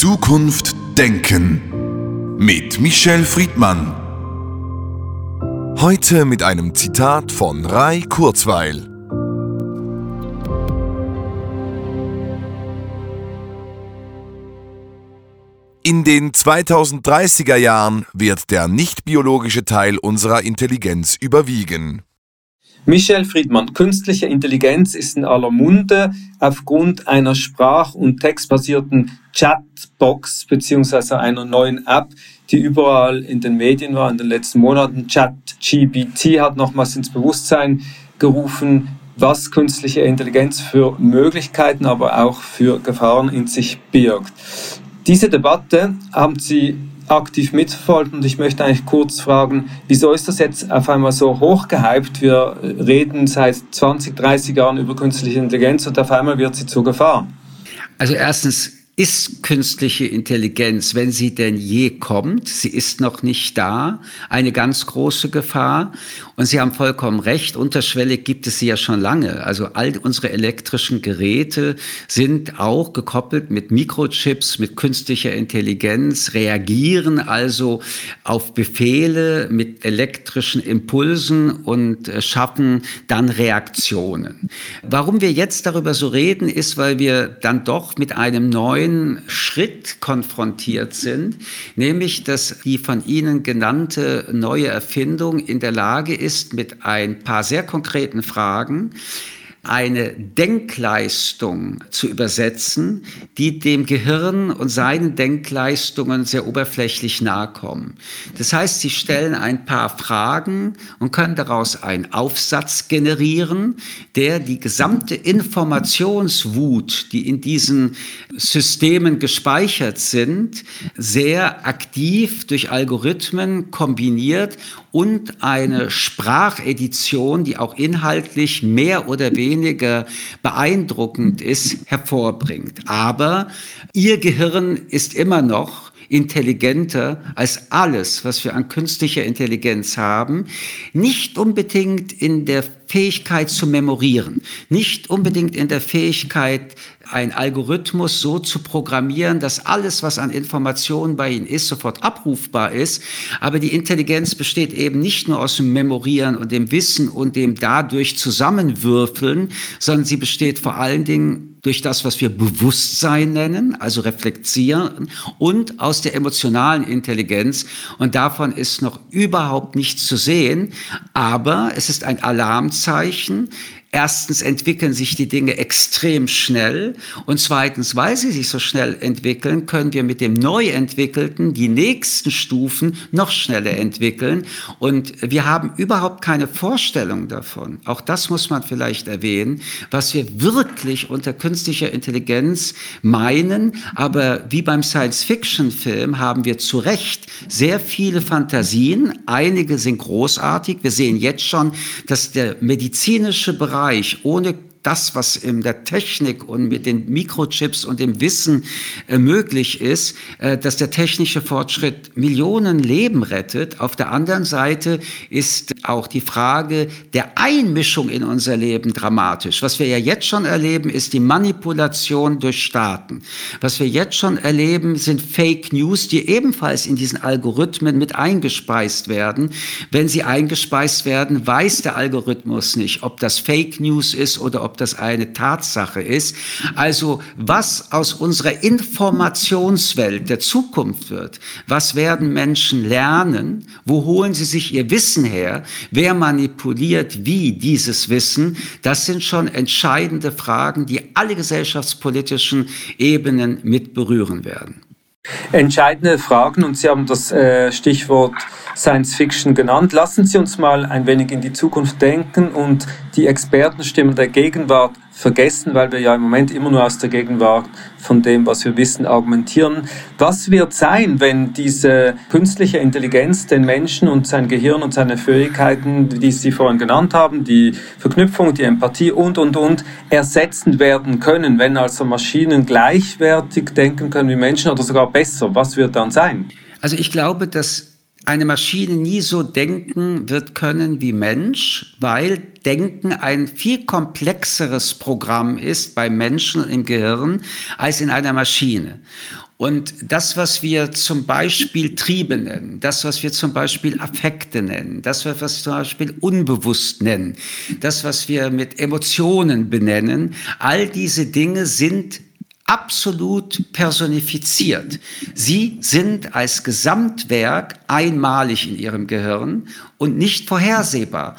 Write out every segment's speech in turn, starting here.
Zukunft denken mit Michel Friedmann. Heute mit einem Zitat von Rai Kurzweil. In den 2030er Jahren wird der nicht biologische Teil unserer Intelligenz überwiegen. Michel Friedmann, künstliche Intelligenz ist in aller Munde aufgrund einer sprach- und textbasierten Chatbox beziehungsweise einer neuen App, die überall in den Medien war in den letzten Monaten. ChatGBT hat nochmals ins Bewusstsein gerufen, was künstliche Intelligenz für Möglichkeiten, aber auch für Gefahren in sich birgt. Diese Debatte haben Sie aktiv mitverfolgt und ich möchte eigentlich kurz fragen, wieso ist das jetzt auf einmal so hochgehypt? Wir reden seit 20, 30 Jahren über künstliche Intelligenz und auf einmal wird sie zur Gefahr. Also erstens ist künstliche Intelligenz, wenn sie denn je kommt, sie ist noch nicht da, eine ganz große Gefahr. Und Sie haben vollkommen recht, unterschwellig gibt es sie ja schon lange. Also all unsere elektrischen Geräte sind auch gekoppelt mit Mikrochips, mit künstlicher Intelligenz, reagieren also auf Befehle mit elektrischen Impulsen und äh, schaffen dann Reaktionen. Warum wir jetzt darüber so reden, ist, weil wir dann doch mit einem neuen Schritt konfrontiert sind, nämlich dass die von Ihnen genannte neue Erfindung in der Lage ist, ist mit ein paar sehr konkreten Fragen eine Denkleistung zu übersetzen, die dem Gehirn und seinen Denkleistungen sehr oberflächlich nahe kommen. Das heißt, sie stellen ein paar Fragen und können daraus einen Aufsatz generieren, der die gesamte Informationswut, die in diesen Systemen gespeichert sind, sehr aktiv durch Algorithmen kombiniert und eine Sprachedition, die auch inhaltlich mehr oder weniger beeindruckend ist, hervorbringt. Aber ihr Gehirn ist immer noch intelligenter als alles, was wir an künstlicher Intelligenz haben, nicht unbedingt in der Fähigkeit zu memorieren, nicht unbedingt in der Fähigkeit, ein Algorithmus so zu programmieren, dass alles, was an Informationen bei Ihnen ist, sofort abrufbar ist. Aber die Intelligenz besteht eben nicht nur aus dem Memorieren und dem Wissen und dem dadurch Zusammenwürfeln, sondern sie besteht vor allen Dingen durch das, was wir Bewusstsein nennen, also reflektieren und aus der emotionalen Intelligenz. Und davon ist noch überhaupt nichts zu sehen. Aber es ist ein Alarmzeichen. Erstens entwickeln sich die Dinge extrem schnell und zweitens, weil sie sich so schnell entwickeln, können wir mit dem Neuentwickelten die nächsten Stufen noch schneller entwickeln und wir haben überhaupt keine Vorstellung davon. Auch das muss man vielleicht erwähnen, was wir wirklich unter künstlicher Intelligenz meinen, aber wie beim Science-Fiction-Film haben wir zu Recht sehr viele Fantasien, einige sind großartig. Wir sehen jetzt schon, dass der medizinische Bereich Bereich ohne das, was in der Technik und mit den Mikrochips und dem Wissen äh, möglich ist, äh, dass der technische Fortschritt Millionen Leben rettet. Auf der anderen Seite ist auch die Frage der Einmischung in unser Leben dramatisch. Was wir ja jetzt schon erleben, ist die Manipulation durch Staaten. Was wir jetzt schon erleben, sind Fake News, die ebenfalls in diesen Algorithmen mit eingespeist werden. Wenn sie eingespeist werden, weiß der Algorithmus nicht, ob das Fake News ist oder ob ob das eine Tatsache ist. Also was aus unserer Informationswelt der Zukunft wird, was werden Menschen lernen, wo holen sie sich ihr Wissen her, wer manipuliert wie dieses Wissen, das sind schon entscheidende Fragen, die alle gesellschaftspolitischen Ebenen mit berühren werden. Entscheidende Fragen und Sie haben das äh, Stichwort Science Fiction genannt. Lassen Sie uns mal ein wenig in die Zukunft denken und die Expertenstimmen der Gegenwart vergessen, weil wir ja im Moment immer nur aus der Gegenwart von dem, was wir wissen, argumentieren. Was wird sein, wenn diese künstliche Intelligenz den Menschen und sein Gehirn und seine Fähigkeiten, die Sie vorhin genannt haben, die Verknüpfung, die Empathie und, und, und, ersetzen werden können, wenn also Maschinen gleichwertig denken können wie Menschen oder sogar besser? Was wird dann sein? Also ich glaube, dass eine Maschine nie so denken wird können wie Mensch, weil Denken ein viel komplexeres Programm ist bei Menschen im Gehirn als in einer Maschine. Und das, was wir zum Beispiel Triebe nennen, das, was wir zum Beispiel Affekte nennen, das, was wir zum Beispiel unbewusst nennen, das, was wir mit Emotionen benennen, all diese Dinge sind absolut personifiziert. Sie sind als Gesamtwerk einmalig in ihrem Gehirn und nicht vorhersehbar.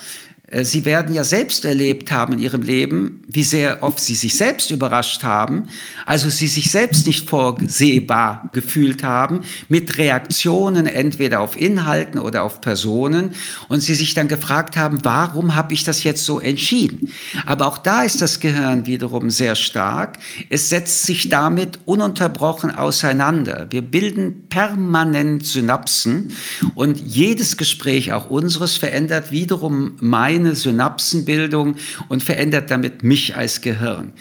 Äh, sie werden ja selbst erlebt haben in ihrem Leben, wie sehr oft Sie sich selbst überrascht haben, also Sie sich selbst nicht vorsehbar gefühlt haben, mit Reaktionen entweder auf Inhalten oder auf Personen und Sie sich dann gefragt haben, warum habe ich das jetzt so entschieden? Aber auch da ist das Gehirn wiederum sehr stark. Es setzt sich damit ununterbrochen auseinander. Wir bilden permanent Synapsen und jedes Gespräch, auch unseres, verändert wiederum mein meine Synapsenbildung und verändert damit mich als Gehirn.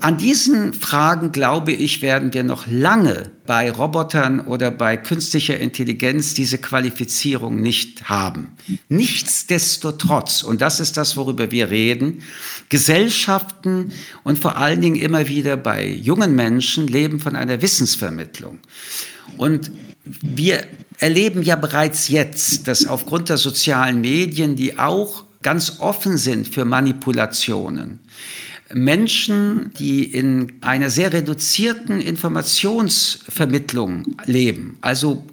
An diesen Fragen, glaube ich, werden wir noch lange bei Robotern oder bei künstlicher Intelligenz diese Qualifizierung nicht haben. Nichtsdestotrotz, und das ist das, worüber wir reden, Gesellschaften und vor allen Dingen immer wieder bei jungen Menschen leben von einer Wissensvermittlung. Und wir erleben ja bereits jetzt, dass aufgrund der sozialen Medien, die auch ganz offen sind für Manipulationen. Menschen, die in einer sehr reduzierten Informationsvermittlung leben, also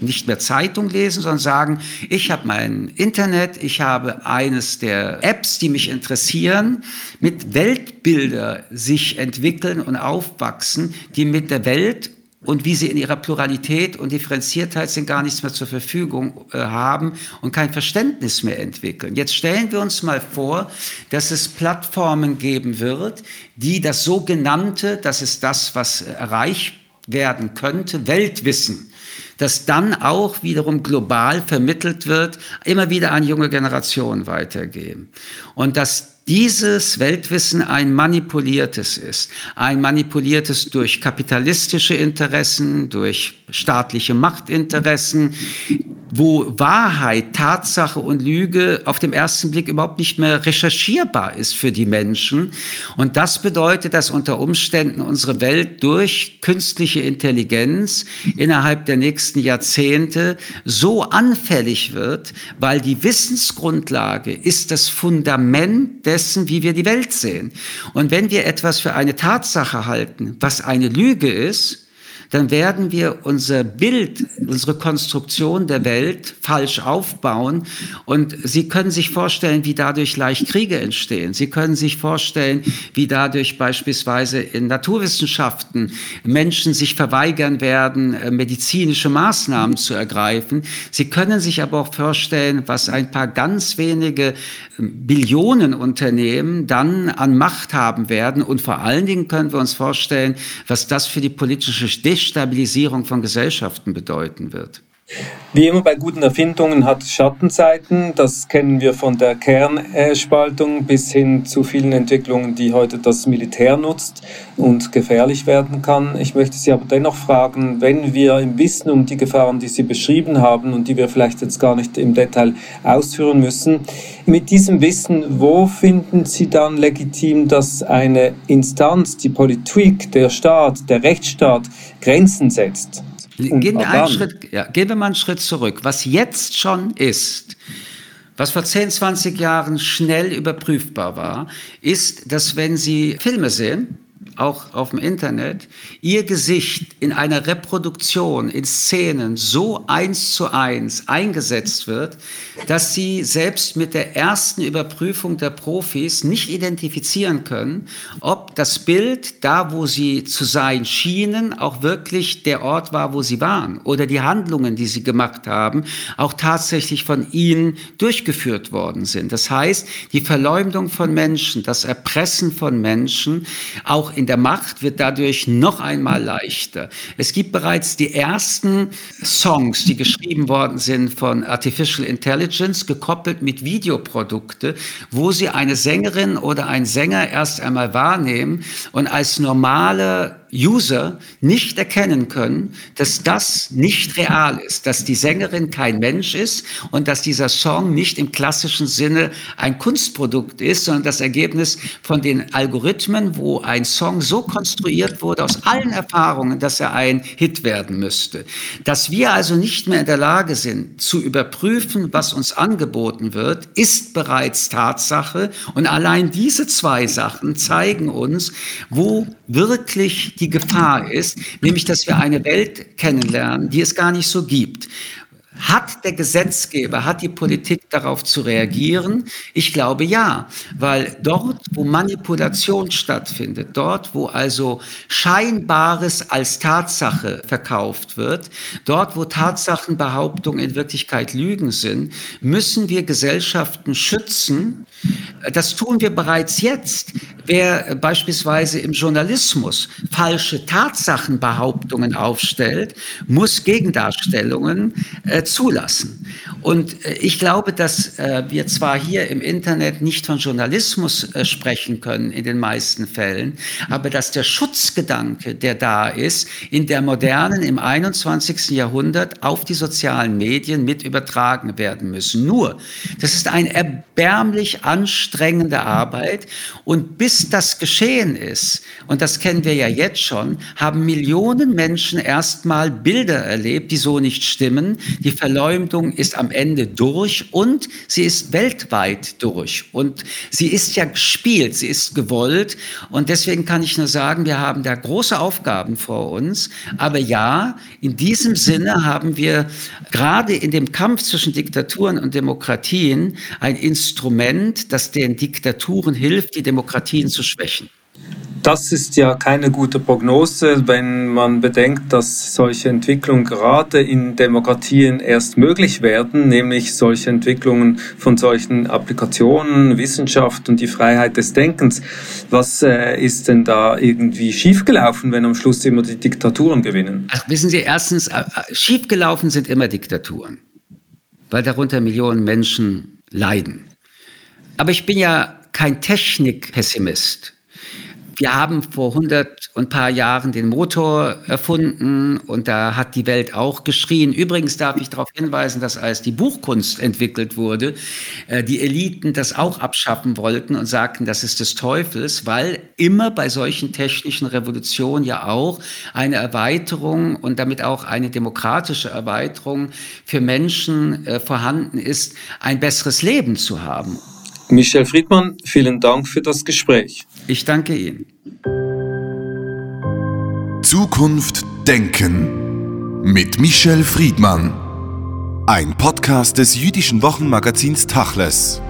nicht mehr Zeitung lesen, sondern sagen, ich habe mein Internet, ich habe eines der Apps, die mich interessieren, mit Weltbilder sich entwickeln und aufwachsen, die mit der Welt und wie sie in ihrer Pluralität und Differenziertheit sind gar nichts mehr zur Verfügung äh, haben und kein Verständnis mehr entwickeln. Jetzt stellen wir uns mal vor, dass es Plattformen geben wird, die das sogenannte, das ist das, was erreicht werden könnte, Weltwissen, das dann auch wiederum global vermittelt wird, immer wieder an junge Generationen weitergeben. Und dass dieses Weltwissen ein manipuliertes ist. Ein manipuliertes durch kapitalistische Interessen, durch staatliche Machtinteressen, wo Wahrheit, Tatsache und Lüge auf dem ersten Blick überhaupt nicht mehr recherchierbar ist für die Menschen. Und das bedeutet, dass unter Umständen unsere Welt durch künstliche Intelligenz innerhalb der nächsten Jahrzehnte so anfällig wird, weil die Wissensgrundlage ist das Fundament dessen, wie wir die Welt sehen. Und wenn wir etwas für eine Tatsache halten, was eine Lüge ist, dann werden wir unser Bild, unsere Konstruktion der Welt falsch aufbauen. Und Sie können sich vorstellen, wie dadurch leicht Kriege entstehen. Sie können sich vorstellen, wie dadurch beispielsweise in Naturwissenschaften Menschen sich verweigern werden, äh, medizinische Maßnahmen zu ergreifen. Sie können sich aber auch vorstellen, was ein paar ganz wenige ähm, Billionen Unternehmen dann an Macht haben werden. Und vor allen Dingen können wir uns vorstellen, was das für die politische Destabilisierung von Gesellschaften bedeuten wird. Wie immer bei guten Erfindungen hat Schattenseiten. Das kennen wir von der Kernspaltung bis hin zu vielen Entwicklungen, die heute das Militär nutzt und gefährlich werden kann. Ich möchte Sie aber dennoch fragen, wenn wir im Wissen um die Gefahren, die Sie beschrieben haben und die wir vielleicht jetzt gar nicht im Detail ausführen müssen, mit diesem Wissen, wo finden Sie dann legitim, dass eine Instanz, die Politik, der Staat, der Rechtsstaat Grenzen setzt? Gehen wir, einen Schritt, ja, gehen wir mal einen Schritt zurück. Was jetzt schon ist, was vor 10, 20 Jahren schnell überprüfbar war, ist, dass wenn Sie Filme sehen, auch auf dem Internet, ihr Gesicht in einer Reproduktion, in Szenen so eins zu eins eingesetzt wird, dass sie selbst mit der ersten Überprüfung der Profis nicht identifizieren können, ob das Bild da, wo sie zu sein schienen, auch wirklich der Ort war, wo sie waren oder die Handlungen, die sie gemacht haben, auch tatsächlich von ihnen durchgeführt worden sind. Das heißt, die Verleumdung von Menschen, das Erpressen von Menschen, auch in der Macht wird dadurch noch einmal leichter. Es gibt bereits die ersten Songs, die geschrieben worden sind von Artificial Intelligence, gekoppelt mit Videoprodukte, wo sie eine Sängerin oder einen Sänger erst einmal wahrnehmen und als normale User nicht erkennen können, dass das nicht real ist, dass die Sängerin kein Mensch ist und dass dieser Song nicht im klassischen Sinne ein Kunstprodukt ist, sondern das Ergebnis von den Algorithmen, wo ein Song so konstruiert wurde aus allen Erfahrungen, dass er ein Hit werden müsste. Dass wir also nicht mehr in der Lage sind zu überprüfen, was uns angeboten wird, ist bereits Tatsache und allein diese zwei Sachen zeigen uns, wo wirklich die Gefahr ist, nämlich dass wir eine Welt kennenlernen, die es gar nicht so gibt. Hat der Gesetzgeber, hat die Politik darauf zu reagieren? Ich glaube ja, weil dort, wo Manipulation stattfindet, dort, wo also Scheinbares als Tatsache verkauft wird, dort, wo Tatsachenbehauptungen in Wirklichkeit Lügen sind, müssen wir Gesellschaften schützen. Das tun wir bereits jetzt. Wer beispielsweise im Journalismus falsche Tatsachenbehauptungen aufstellt, muss Gegendarstellungen äh, zulassen. Und äh, ich glaube, dass äh, wir zwar hier im Internet nicht von Journalismus äh, sprechen können in den meisten Fällen, aber dass der Schutzgedanke, der da ist, in der modernen, im 21. Jahrhundert auf die sozialen Medien mit übertragen werden müssen. Nur, das ist eine erbärmlich anstrengende Arbeit und bis das geschehen ist, und das kennen wir ja jetzt schon, haben Millionen Menschen erstmal Bilder erlebt, die so nicht stimmen, die Verleumdung ist am Ende durch und sie ist weltweit durch. Und sie ist ja gespielt, sie ist gewollt. Und deswegen kann ich nur sagen, wir haben da große Aufgaben vor uns. Aber ja, in diesem Sinne haben wir gerade in dem Kampf zwischen Diktaturen und Demokratien ein Instrument, das den Diktaturen hilft, die Demokratien zu schwächen. Das ist ja keine gute Prognose, wenn man bedenkt, dass solche Entwicklungen gerade in Demokratien erst möglich werden, nämlich solche Entwicklungen von solchen Applikationen, Wissenschaft und die Freiheit des Denkens. Was äh, ist denn da irgendwie schiefgelaufen, wenn am Schluss immer die Diktaturen gewinnen? Ach, wissen Sie, erstens, äh, äh schiefgelaufen sind immer Diktaturen, weil darunter Millionen Menschen leiden. Aber ich bin ja kein Technikpessimist. Wir haben vor hundert und paar Jahren den Motor erfunden und da hat die Welt auch geschrien. Übrigens darf ich darauf hinweisen, dass als die Buchkunst entwickelt wurde, äh, die Eliten das auch abschaffen wollten und sagten, das ist des Teufels, weil immer bei solchen technischen Revolutionen ja auch eine Erweiterung und damit auch eine demokratische Erweiterung für Menschen äh, vorhanden ist, ein besseres Leben zu haben. Michel Friedmann, vielen Dank für das Gespräch. Ich danke Ihnen. Zukunft Denken mit Michel Friedmann. Ein Podcast des jüdischen Wochenmagazins Tachles.